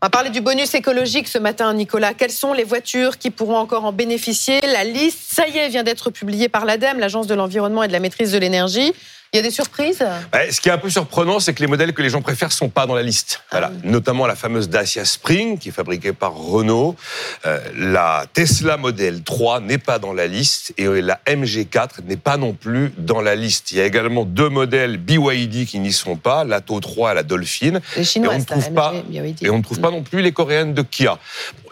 On va parler du bonus écologique ce matin, Nicolas. Quelles sont les voitures qui pourront encore en bénéficier? La liste, ça y est, vient d'être publiée par l'ADEME, l'Agence de l'environnement et de la maîtrise de l'énergie. Il y a des surprises Ce qui est un peu surprenant, c'est que les modèles que les gens préfèrent sont pas dans la liste. Ah voilà. Notamment la fameuse Dacia Spring, qui est fabriquée par Renault. Euh, la Tesla Model 3 n'est pas dans la liste et la MG4 n'est pas non plus dans la liste. Il y a également deux modèles BYD qui n'y sont pas, l'Atto 3 et la Dolphin. Les Chinois, et on ne trouve pas, et on ne trouve pas non plus les coréennes de Kia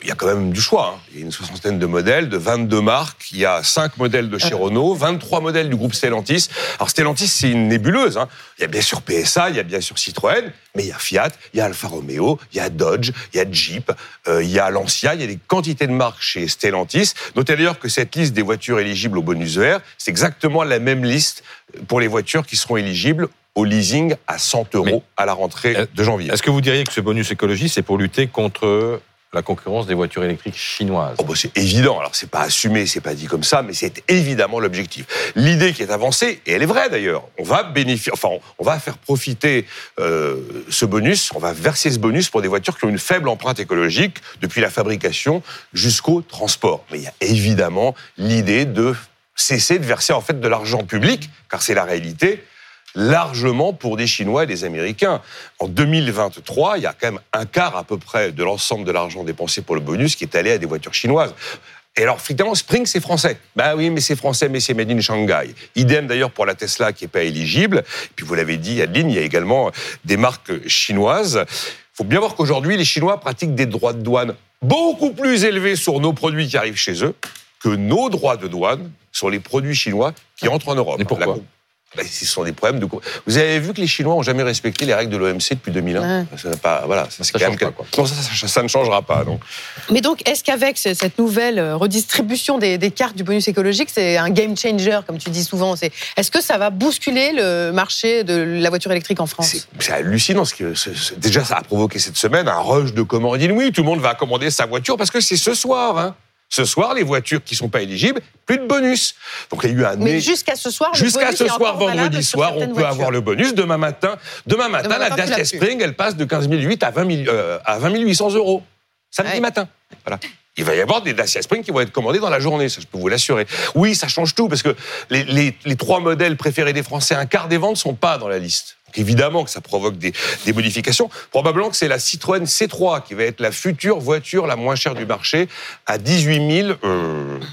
il y a quand même du choix. Hein. Il y a une soixantaine de modèles, de 22 marques. Il y a 5 modèles de chez ah. Renault, 23 modèles du groupe Stellantis. Alors Stellantis, c'est une nébuleuse. Hein. Il y a bien sûr PSA, il y a bien sûr Citroën, mais il y a Fiat, il y a Alfa Romeo, il y a Dodge, il y a Jeep, euh, il y a Lancia, il y a des quantités de marques chez Stellantis. Notez d'ailleurs que cette liste des voitures éligibles au bonus vert, c'est exactement la même liste pour les voitures qui seront éligibles au leasing à 100 euros à la rentrée de janvier. Est-ce que vous diriez que ce bonus écologie, c'est pour lutter contre la concurrence des voitures électriques chinoises. Oh bah, c'est évident. Alors c'est pas assumé, c'est pas dit comme ça, mais c'est évidemment l'objectif. L'idée qui est avancée, et elle est vraie d'ailleurs, on va bénéficier, enfin on va faire profiter euh, ce bonus, on va verser ce bonus pour des voitures qui ont une faible empreinte écologique depuis la fabrication jusqu'au transport. Mais il y a évidemment l'idée de cesser de verser en fait de l'argent public, car c'est la réalité largement pour des Chinois et des Américains. En 2023, il y a quand même un quart à peu près de l'ensemble de l'argent dépensé pour le bonus qui est allé à des voitures chinoises. Et alors, finalement, Spring, c'est français. Ben oui, mais c'est français, mais c'est made in Shanghai. Idem d'ailleurs pour la Tesla qui n'est pas éligible. Et puis, vous l'avez dit, Adeline, il y a également des marques chinoises. Il faut bien voir qu'aujourd'hui, les Chinois pratiquent des droits de douane beaucoup plus élevés sur nos produits qui arrivent chez eux que nos droits de douane sur les produits chinois qui entrent en Europe. Et pourquoi? Ce sont des problèmes de. Vous avez vu que les Chinois ont jamais respecté les règles de l'OMC depuis 2001. Ça, pas, voilà, ça, ça, change pas, quoi. Non, ça, ça, ne changera pas. Donc. Mais donc, est-ce qu'avec cette nouvelle euh, redistribution des, des cartes du bonus écologique, c'est un game changer, comme tu dis souvent Est-ce que ça va bousculer le marché de la voiture électrique en France? C'est hallucinant. Ce que, déjà, ça a provoqué cette semaine un rush de commandes Oui, Tout le monde va commander sa voiture parce que c'est ce soir. Hein. Ce soir, les voitures qui sont pas éligibles, plus de bonus. Donc il y a eu un. Mais jusqu'à ce soir, jusqu'à ce soir, vendredi soir, on peut avoir le bonus. Demain matin, demain matin, la Dacia Spring, elle passe de 15 800 à 20, 000, euh, à 20 800 euros. Samedi matin. Voilà. Il va y avoir des Dacia Spring qui vont être commandés dans la journée, ça je peux vous l'assurer. Oui, ça change tout parce que les, les, les, trois modèles préférés des Français, un quart des ventes sont pas dans la liste. Évidemment que ça provoque des, des modifications. Probablement que c'est la Citroën C3 qui va être la future voiture la moins chère du marché à 18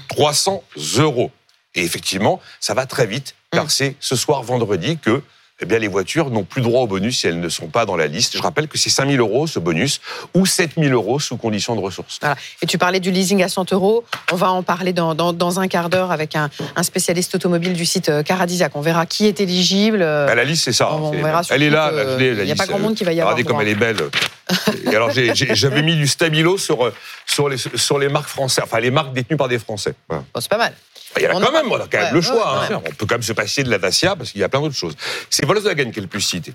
300 euh, euros. Et effectivement, ça va très vite, car mmh. c'est ce soir vendredi que eh bien, les voitures n'ont plus droit au bonus si elles ne sont pas dans la liste. Je rappelle que c'est 5 000 euros ce bonus ou 7 000 euros sous condition de ressources. Et tu parlais du leasing à 100 euros. On va en parler dans, dans, un quart d'heure avec un, un, spécialiste automobile du site euh, Caradisiac. On verra qui est éligible. Bah, la liste, c'est ça. On, verra elle est là. Il n'y a pas grand monde qui va y avoir. Regardez comme elle est belle. Et alors, j'avais mis du stabilo sur, sur, les, sur les marques françaises, enfin les marques détenues par des Français. c'est pas mal. Il y en a quand même, on a quand même le choix. Hein. On peut quand même se passer de la Dacia parce qu'il y a plein d'autres choses. C'est Volkswagen qui est le plus cité.